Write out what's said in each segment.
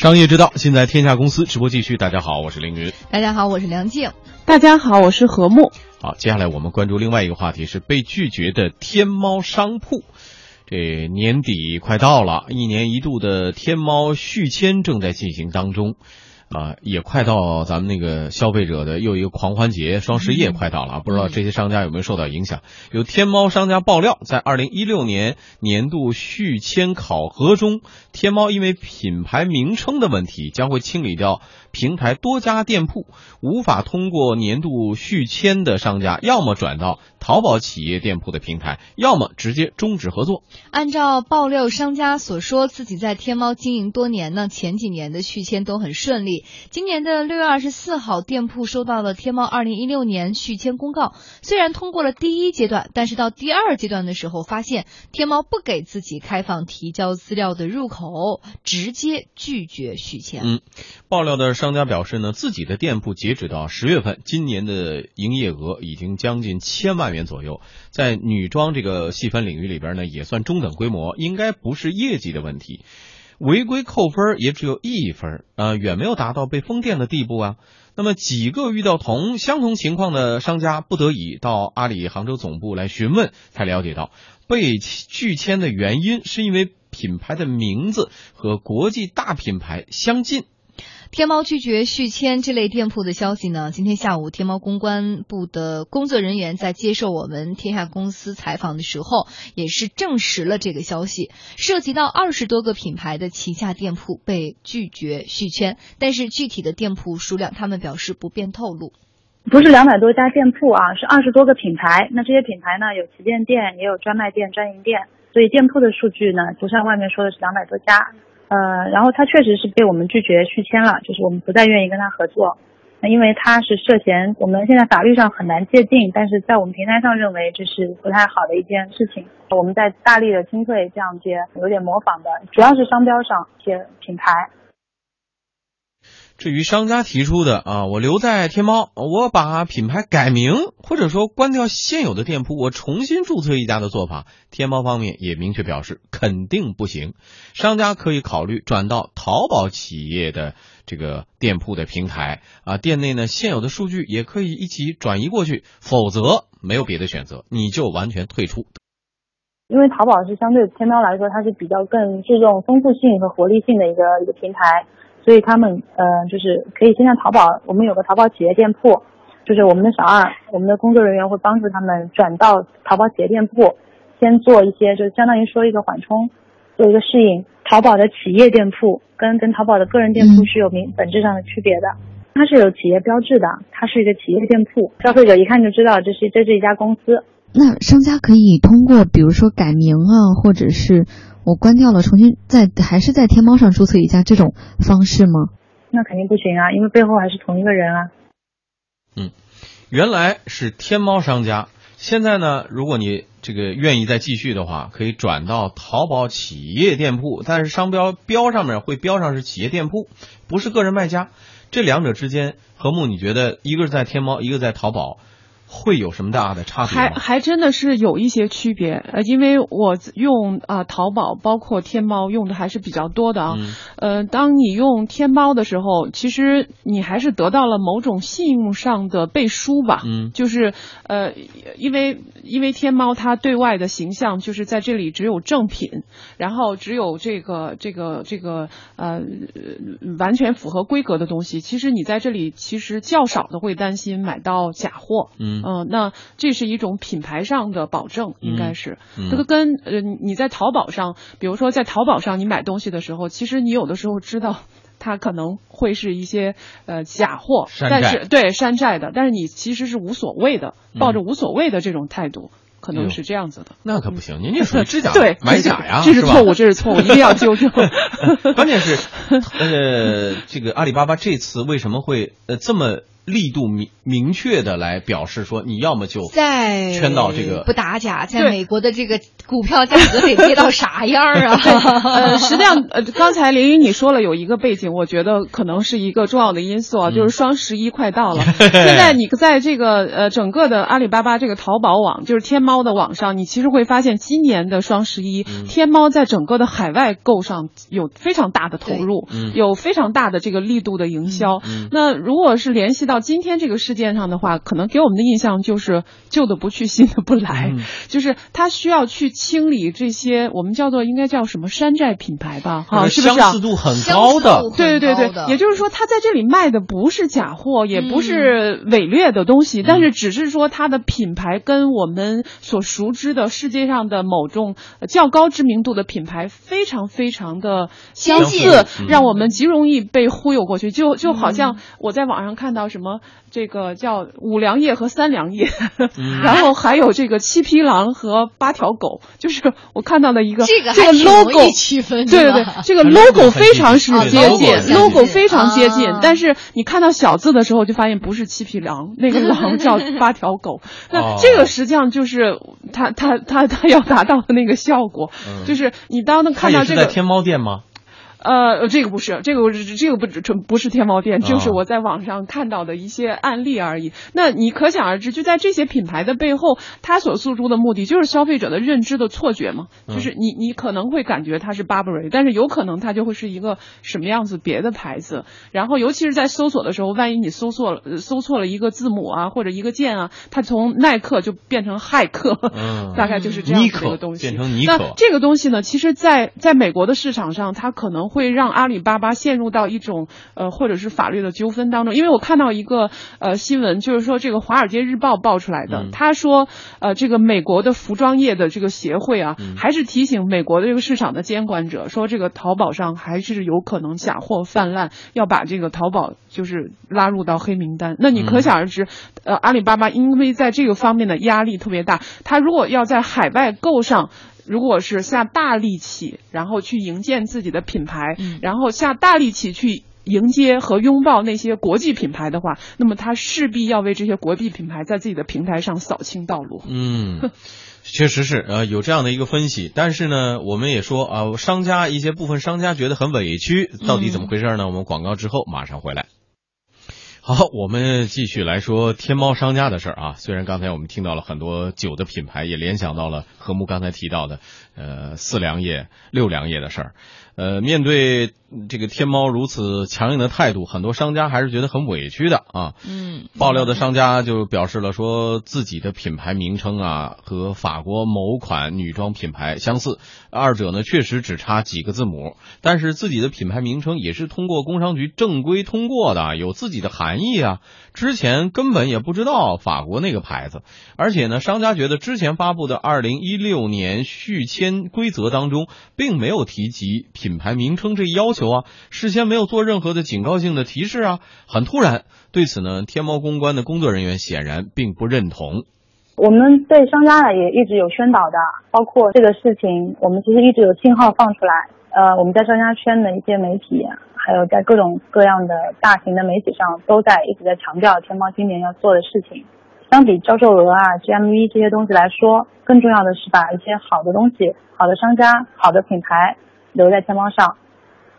商业之道，尽在天下公司直播继续。大家好，我是凌云。大家好，我是梁静。大家好，我是何木。好，接下来我们关注另外一个话题，是被拒绝的天猫商铺。这年底快到了，一年一度的天猫续签正在进行当中。啊，也快到咱们那个消费者的又一个狂欢节，双十一也快到了啊！不知道这些商家有没有受到影响？有天猫商家爆料，在二零一六年年度续签考核中，天猫因为品牌名称的问题，将会清理掉平台多家店铺，无法通过年度续签的商家，要么转到淘宝企业店铺的平台，要么直接终止合作。按照爆料商家所说，自己在天猫经营多年呢，前几年的续签都很顺利。今年的六月二十四号，店铺收到了天猫二零一六年续签公告。虽然通过了第一阶段，但是到第二阶段的时候，发现天猫不给自己开放提交资料的入口，直接拒绝续签。嗯，爆料的商家表示呢，自己的店铺截止到十月份，今年的营业额已经将近千万元左右，在女装这个细分领域里边呢，也算中等规模，应该不是业绩的问题。违规扣分也只有一分，呃，远没有达到被封店的地步啊。那么几个遇到同相同情况的商家，不得已到阿里杭州总部来询问，才了解到被拒签的原因是因为品牌的名字和国际大品牌相近。天猫拒绝续签这类店铺的消息呢？今天下午，天猫公关部的工作人员在接受我们天下公司采访的时候，也是证实了这个消息。涉及到二十多个品牌的旗下店铺被拒绝续签，但是具体的店铺数量，他们表示不便透露。不是两百多家店铺啊，是二十多个品牌。那这些品牌呢，有旗舰店，也有专卖店、专营店，所以店铺的数据呢，不像外面说的是两百多家。呃，然后他确实是被我们拒绝续签了，就是我们不再愿意跟他合作。那因为他是涉嫌，我们现在法律上很难界定，但是在我们平台上认为这是不太好的一件事情。我们在大力的清退这样些有点模仿的，主要是商标上一些品牌。至于商家提出的啊，我留在天猫，我把品牌改名，或者说关掉现有的店铺，我重新注册一家的做法，天猫方面也明确表示肯定不行。商家可以考虑转到淘宝企业的这个店铺的平台啊，店内呢现有的数据也可以一起转移过去，否则没有别的选择，你就完全退出。因为淘宝是相对天猫来说，它是比较更注重丰富性和活力性的一个一个平台。所以他们呃，就是可以先在淘宝，我们有个淘宝企业店铺，就是我们的小二，我们的工作人员会帮助他们转到淘宝企业店铺，先做一些，就是相当于说一个缓冲，做一个适应。淘宝的企业店铺跟跟淘宝的个人店铺是有明本质上的区别的，它是有企业标志的，它是一个企业店铺，消费者一看就知道这是这是一家公司。那商家可以通过比如说改名啊，或者是。我关掉了，重新在还是在天猫上注册一家这种方式吗？那肯定不行啊，因为背后还是同一个人啊。嗯，原来是天猫商家，现在呢，如果你这个愿意再继续的话，可以转到淘宝企业店铺，但是商标标上面会标上是企业店铺，不是个人卖家。这两者之间，和睦，你觉得一个是在天猫，一个在淘宝？会有什么大的差别还还真的是有一些区别，呃，因为我用啊淘宝包括天猫用的还是比较多的啊，呃，当你用天猫的时候，其实你还是得到了某种信用上的背书吧，嗯，就是呃，因为因为天猫它对外的形象就是在这里只有正品，然后只有这个这个这个呃完全符合规格的东西，其实你在这里其实较少的会担心买到假货，嗯。嗯，那这是一种品牌上的保证，应该是这个跟呃你在淘宝上，比如说在淘宝上你买东西的时候，其实你有的时候知道它可能会是一些呃假货，但是对山寨的，但是你其实是无所谓的，抱着无所谓的这种态度。可能是这样子的，那可不行，您这属于知 假对买假呀，这是错误，这是错误，一定要纠正。关键是，呃，这个阿里巴巴这次为什么会呃这么力度明明确的来表示说，你要么就在圈到这个不打假，在美国的这个股票价格得跌到啥样啊？呃，实际上，呃，刚才林云你说了有一个背景，我觉得可能是一个重要的因素啊，就是双十一快到了。现在你在这个呃整个的阿里巴巴这个淘宝网，就是天猫的网上，你其实会发现今年的双十一，天猫在整个的海外购上有非常大的投入，有非常大的这个力度的营销。那如果是联系到今天这个事件上的话，可能给我们的印象就是旧的不去，新的不来，就是他需要去清理这些我们叫做应该叫什么山寨品牌吧，哈，是不是？相似度很高的，对对对对，也就是说他在这里卖的不是假货，也不是伪劣的东西，但是只是说它的品牌跟我们所熟知的世界上的某种较高知名度的品牌非常非常的相似，让我们极容易被忽悠过去，就就好像我在网上看到什么。这个叫五粮液和三粮液，然后还有这个七匹狼和八条狗，就是我看到的一个这个这个 logo 区分，对对对，这个 logo 非常是接近，logo 非常接近，但是你看到小字的时候就发现不是七匹狼，那个狼 叫八条狗，那这个实际上就是他他他他要达到的那个效果，就是你当看到这个天猫店吗？呃，这个不是，这个我这个不纯不是天猫店，就是我在网上看到的一些案例而已。那你可想而知，就在这些品牌的背后，它所诉诸的目的就是消费者的认知的错觉嘛。就是你你可能会感觉它是 Burberry，但是有可能它就会是一个什么样子别的牌子。然后尤其是在搜索的时候，万一你搜错了搜错了一个字母啊，或者一个键啊，它从耐克就变成骇客，大概就是这样子一个东西。变成尼克。那这个东西呢，其实在在美国的市场上，它可能。会让阿里巴巴陷入到一种呃，或者是法律的纠纷当中。因为我看到一个呃新闻，就是说这个《华尔街日报》爆出来的，他说呃，这个美国的服装业的这个协会啊，还是提醒美国的这个市场的监管者，说这个淘宝上还是有可能假货泛滥，要把这个淘宝就是拉入到黑名单。那你可想而知，呃，阿里巴巴因为在这个方面的压力特别大，他如果要在海外购上。如果是下大力气，然后去营建自己的品牌，然后下大力气去迎接和拥抱那些国际品牌的话，那么他势必要为这些国际品牌在自己的平台上扫清道路。嗯，确实是，呃，有这样的一个分析。但是呢，我们也说啊，商家一些部分商家觉得很委屈，到底怎么回事呢？我们广告之后马上回来。好，我们继续来说天猫商家的事儿啊。虽然刚才我们听到了很多酒的品牌，也联想到了和睦刚才提到的，呃，四粮液、六粮液的事儿。呃，面对这个天猫如此强硬的态度，很多商家还是觉得很委屈的啊。嗯，爆料的商家就表示了，说自己的品牌名称啊和法国某款女装品牌相似，二者呢确实只差几个字母，但是自己的品牌名称也是通过工商局正规通过的，有自己的含义啊。之前根本也不知道法国那个牌子，而且呢，商家觉得之前发布的二零一六年续签规则当中并没有提及品牌名称这一要求啊，事先没有做任何的警告性的提示啊，很突然。对此呢，天猫公关的工作人员显然并不认同。我们对商家呢也一直有宣导的，包括这个事情，我们其实一直有信号放出来。呃，我们在商家圈的一些媒体。还有在各种各样的大型的媒体上，都在一直在强调天猫今年要做的事情。相比销售额啊、GMV 这些东西来说，更重要的是把一些好的东西、好的商家、好的品牌留在天猫上。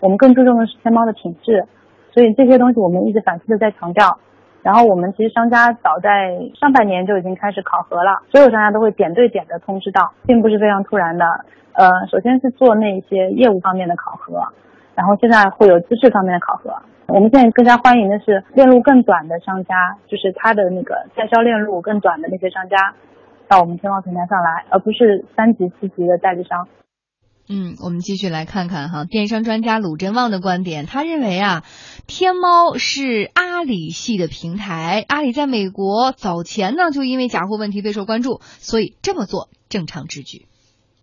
我们更注重的是天猫的品质，所以这些东西我们一直反复的在强调。然后我们其实商家早在上半年就已经开始考核了，所有商家都会点对点的通知到，并不是非常突然的。呃，首先是做那些业务方面的考核。然后现在会有资质方面的考核。我们现在更加欢迎的是链路更短的商家，就是他的那个在销链路更短的那些商家，到我们天猫平台上来，而不是三级、四级的代理商。嗯，我们继续来看看哈，电商专家鲁振旺的观点，他认为啊，天猫是阿里系的平台，阿里在美国早前呢就因为假货问题备受关注，所以这么做正常之举。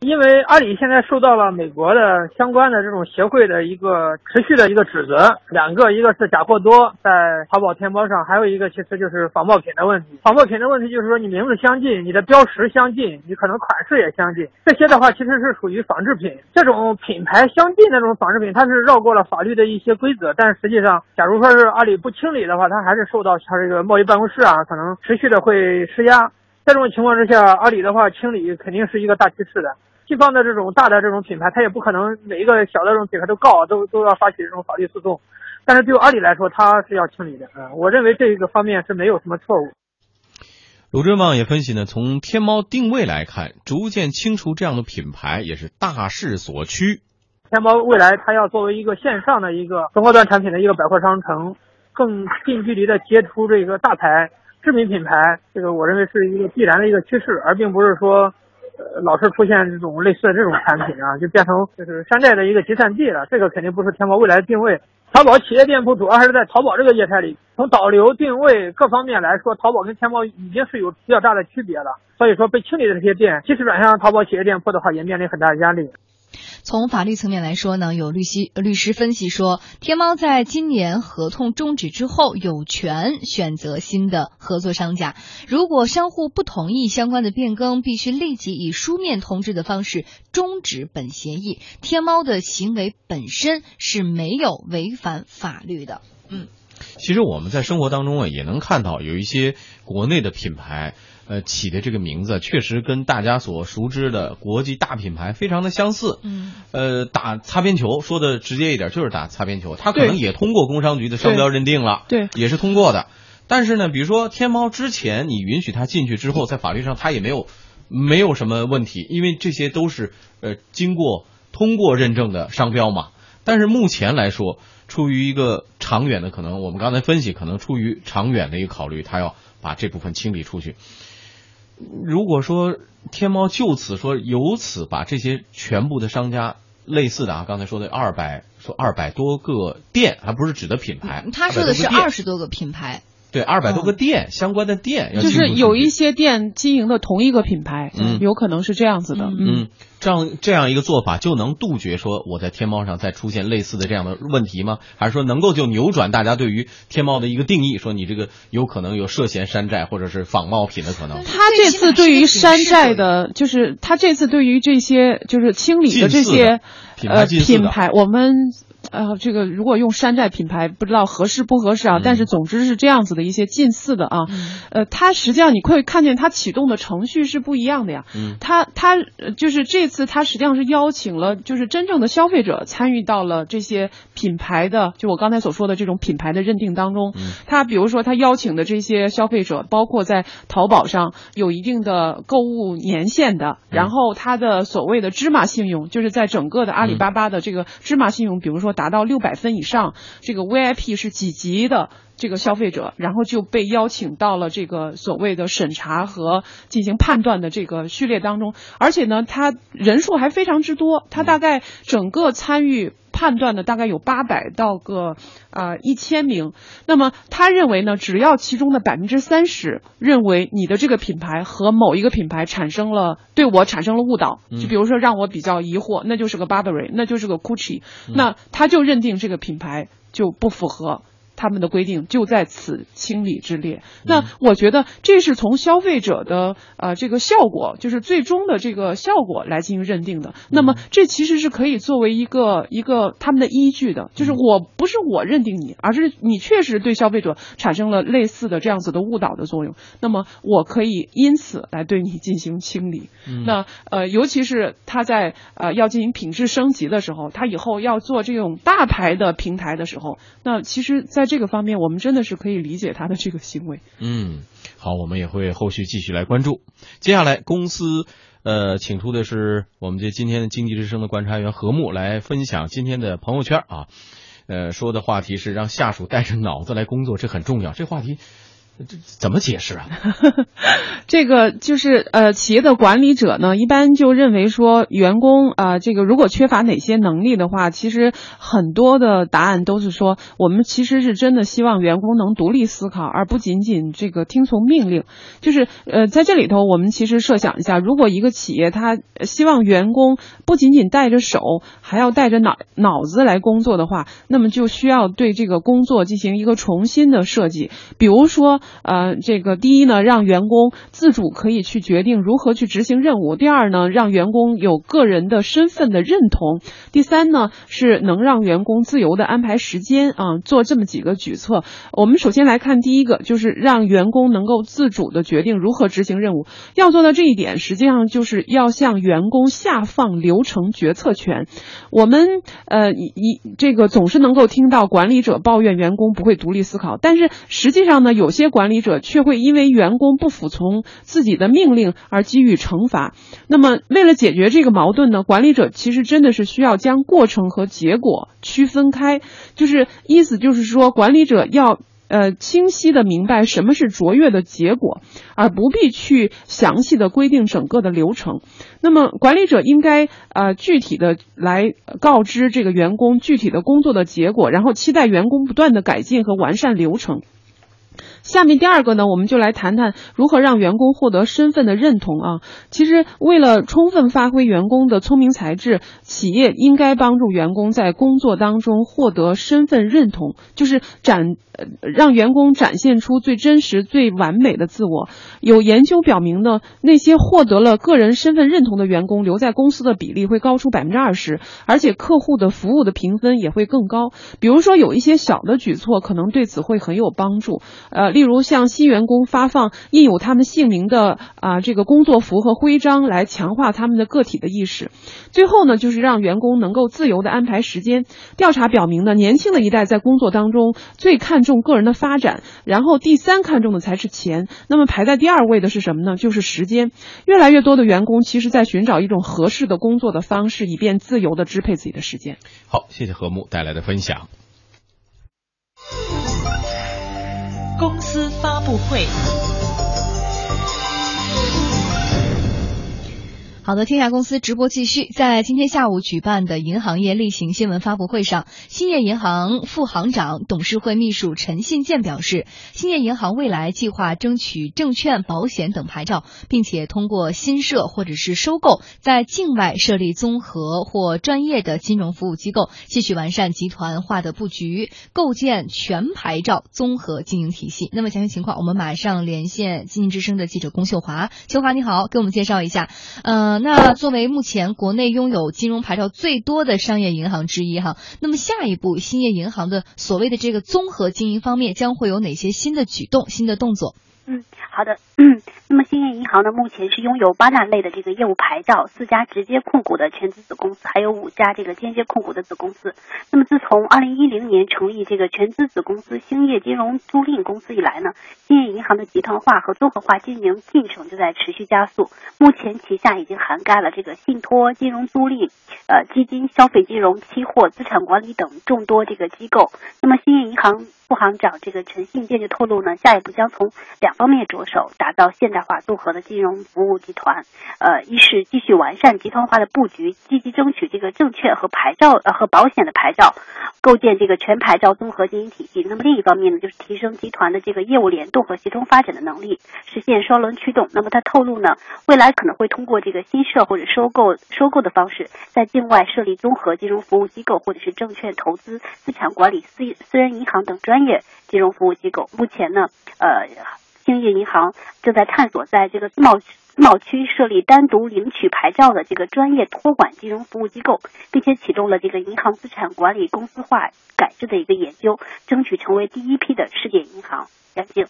因为阿里现在受到了美国的相关的这种协会的一个持续的一个指责，两个，一个是假货多，在淘宝天猫上，还有一个其实就是仿冒品的问题。仿冒品的问题就是说你名字相近，你的标识相近，你可能款式也相近，这些的话其实是属于仿制品。这种品牌相近的这种仿制品，它是绕过了法律的一些规则，但是实际上，假如说是阿里不清理的话，它还是受到它这个贸易办公室啊，可能持续的会施压。这种情况之下，阿里的话清理肯定是一个大趋势的。西方的这种大的这种品牌，它也不可能每一个小的这种品牌都告，都都要发起这种法律诉讼。但是对阿里来说，它是要清理的。嗯，我认为这个方面是没有什么错误。鲁振旺也分析呢，从天猫定位来看，逐渐清除这样的品牌也是大势所趋。天猫未来它要作为一个线上的一个中高端产品的一个百货商城，更近距离的接触这个大牌。知名品牌，这个我认为是一个必然的一个趋势，而并不是说，呃，老是出现这种类似的这种产品啊，就变成就是山寨的一个集散地了。这个肯定不是天猫未来的定位。淘宝企业店铺主要还是在淘宝这个业态里，从导流、定位各方面来说，淘宝跟天猫已经是有比较大的区别了。所以说，被清理的这些店，即使转向淘宝企业店铺的话，也面临很大的压力。从法律层面来说呢，有律师律师分析说，天猫在今年合同终止之后，有权选择新的合作商家。如果商户不同意相关的变更，必须立即以书面通知的方式终止本协议。天猫的行为本身是没有违反法律的。嗯，其实我们在生活当中啊，也能看到有一些国内的品牌。呃，起的这个名字确实跟大家所熟知的国际大品牌非常的相似。嗯，呃，打擦边球，说的直接一点就是打擦边球。他可能也通过工商局的商标认定了，对，也是通过的。但是呢，比如说天猫之前你允许他进去之后，在法律上他也没有没有什么问题，因为这些都是呃经过通过认证的商标嘛。但是目前来说，出于一个长远的可能，我们刚才分析，可能出于长远的一个考虑，他要把这部分清理出去。如果说天猫就此说由此把这些全部的商家类似的啊，刚才说的二百说二百多个店，还不是指的品牌，他说的是二十多个品牌。对，二百多个店相关的店，就是有一些店经营的同一个品牌，嗯，有可能是这样子的，嗯，这样这样一个做法就能杜绝说我在天猫上再出现类似的这样的问题吗？还是说能够就扭转大家对于天猫的一个定义，说你这个有可能有涉嫌山寨或者是仿冒品的可能？他这次对于山寨的，就是他这次对于这些就是清理的这些呃品牌，我们。呃，这个如果用山寨品牌，不知道合适不合适啊？但是总之是这样子的一些近似的啊。呃，它实际上你可以看见它启动的程序是不一样的呀。嗯。它它就是这次它实际上是邀请了就是真正的消费者参与到了这些品牌的就我刚才所说的这种品牌的认定当中。嗯。它比如说它邀请的这些消费者，包括在淘宝上有一定的购物年限的，然后它的所谓的芝麻信用，就是在整个的阿里巴巴的这个芝麻信用，比如说。达到六百分以上，这个 VIP 是几级的这个消费者，然后就被邀请到了这个所谓的审查和进行判断的这个序列当中，而且呢，他人数还非常之多，他大概整个参与。判断的大概有八百到个啊一千名，那么他认为呢，只要其中的百分之三十认为你的这个品牌和某一个品牌产生了对我产生了误导，就比如说让我比较疑惑，那就是个 Burberry，那就是个 Gucci，那他就认定这个品牌就不符合。他们的规定就在此清理之列。那我觉得这是从消费者的呃这个效果，就是最终的这个效果来进行认定的。那么这其实是可以作为一个一个他们的依据的，就是我不是我认定你，而是你确实对消费者产生了类似的这样子的误导的作用。那么我可以因此来对你进行清理。那呃，尤其是他在呃要进行品质升级的时候，他以后要做这种大牌的平台的时候，那其实在这个方面，我们真的是可以理解他的这个行为。嗯，好，我们也会后续继续来关注。接下来，公司呃，请出的是我们这今天的经济之声的观察员何木来分享今天的朋友圈啊。呃，说的话题是让下属带着脑子来工作，这很重要。这话题这怎么解释啊？这个就是呃，企业的管理者呢，一般就认为说，员工啊，这个如果缺乏哪些能力的话，其实很多的答案都是说，我们其实是真的希望员工能独立思考，而不仅仅这个听从命令。就是呃，在这里头，我们其实设想一下，如果一个企业他希望员工不仅仅带着手，还要带着脑脑子来工作的话，那么就需要对这个工作进行一个重新的设计，比如说。呃，这个第一呢，让员工自主可以去决定如何去执行任务；第二呢，让员工有个人的身份的认同；第三呢，是能让员工自由的安排时间啊，做这么几个举措。我们首先来看第一个，就是让员工能够自主的决定如何执行任务。要做到这一点，实际上就是要向员工下放流程决策权。我们呃一这个总是能够听到管理者抱怨员工不会独立思考，但是实际上呢，有些管管理者却会因为员工不服从自己的命令而给予惩罚。那么，为了解决这个矛盾呢，管理者其实真的是需要将过程和结果区分开。就是意思就是说，管理者要呃清晰的明白什么是卓越的结果，而不必去详细的规定整个的流程。那么，管理者应该呃具体的来告知这个员工具体的工作的结果，然后期待员工不断的改进和完善流程。下面第二个呢，我们就来谈谈如何让员工获得身份的认同啊。其实，为了充分发挥员工的聪明才智，企业应该帮助员工在工作当中获得身份认同，就是展让员工展现出最真实、最完美的自我。有研究表明呢，那些获得了个人身份认同的员工留在公司的比例会高出百分之二十，而且客户的服务的评分也会更高。比如说，有一些小的举措可能对此会很有帮助，呃。例如，向新员工发放印有他们姓名的啊这个工作服和徽章，来强化他们的个体的意识。最后呢，就是让员工能够自由的安排时间。调查表明呢，年轻的一代在工作当中最看重个人的发展，然后第三看重的才是钱。那么排在第二位的是什么呢？就是时间。越来越多的员工其实在寻找一种合适的工作的方式，以便自由的支配自己的时间。好，谢谢何木带来的分享。司发布会。好的，天下公司直播继续。在今天下午举办的银行业例行新闻发布会上，兴业银行副行长、董事会秘书陈信建表示，兴业银行未来计划争取证券、保险等牌照，并且通过新设或者是收购在境外设立综合或专业的金融服务机构，继续完善集团化的布局，构建全牌照综合经营体系。那么详细情况，我们马上连线经济之声的记者龚秀华。秀华你好，给我们介绍一下。呃那作为目前国内拥有金融牌照最多的商业银行之一哈，那么下一步兴业银行的所谓的这个综合经营方面将会有哪些新的举动、新的动作？嗯，好的。嗯那么兴业银行呢，目前是拥有八大类的这个业务牌照，四家直接控股的全资子公司，还有五家这个间接控股的子公司。那么自从二零一零年成立这个全资子公司兴业金融租赁公司以来呢，兴业银行的集团化和综合化经营进程就在持续加速。目前旗下已经涵盖了这个信托、金融租赁、呃基金、消费金融、期货、资产管理等众多这个机构。那么兴业银行。副行长这个陈信建就透露呢，下一步将从两方面着手，打造现代化综合的金融服务集团。呃，一是继续完善集团化的布局，积极争取这个证券和牌照呃和保险的牌照，构建这个全牌照综合经营体系。那么另一方面呢，就是提升集团的这个业务联动和协同发展的能力，实现双轮驱动。那么他透露呢，未来可能会通过这个新设或者收购收购的方式，在境外设立综合金融服务机构，或者是证券投资、资产管理、私私人银行等。专业金融服务机构目前呢，呃，兴业银行正在探索在这个自贸自贸区设立单独领取牌照的这个专业托管金融服务机构，并且启动了这个银行资产管理公司化改制的一个研究，争取成为第一批的世界银行。杨静，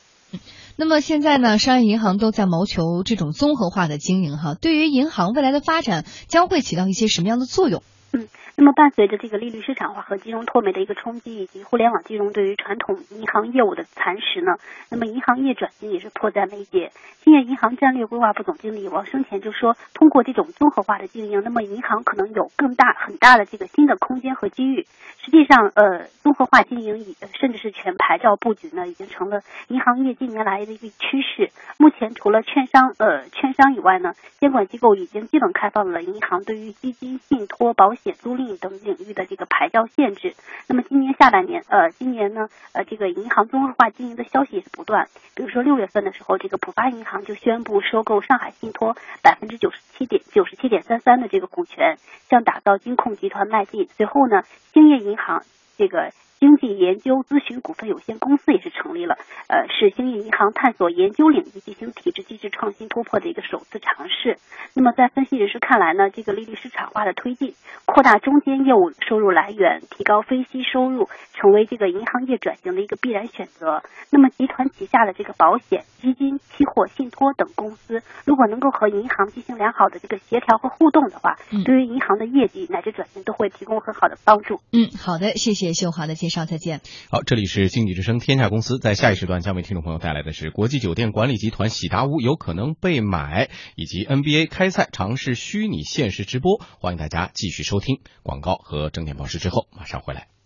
那么现在呢，商业银行都在谋求这种综合化的经营哈，对于银行未来的发展将会起到一些什么样的作用？嗯，那么伴随着这个利率市场化和金融脱媒的一个冲击，以及互联网金融对于传统银行业务的蚕食呢，那么银行业转型也是迫在眉睫。兴业银行战略规划部总经理王生前就说，通过这种综合化的经营，那么银行可能有更大很大的这个新的空间和机遇。实际上，呃，综合化经营以甚至是全牌照布局呢，已经成了银行业近年来的一个趋势。目前除了券商呃券商以外呢，监管机构已经基本开放了银行对于基金、信托、保险、租赁等领域的这个牌照限制。那么今年下半年，呃，今年呢，呃，这个银行综合化经营的消息也是不断。比如说六月份的时候，这个浦发银行就宣布收购上海信托百分之九十七点九十七点三三的这个股权，向打造金控集团迈进。随后呢，兴业银行这个。经济研究咨询股份有限公司也是成立了，呃，是兴业银行探索研究领域进行体制机制创新突破的一个首次尝试。那么，在分析人士看来呢，这个利率市场化的推进，扩大中间业务收入来源，提高非息收入，成为这个银行业转型的一个必然选择。那么，集团旗下的这个保险、基金、期货、信托等公司，如果能够和银行进行良好的这个协调和互动的话，对于银行的业绩乃至转型都会提供很好的帮助。嗯，好的，谢谢秀华的介介绍再见。好，这里是经济之声天下公司，在下一时段将为听众朋友带来的是国际酒店管理集团喜达屋有可能被买，以及 NBA 开赛尝试虚拟现实直播。欢迎大家继续收听广告和整点报时之后马上回来。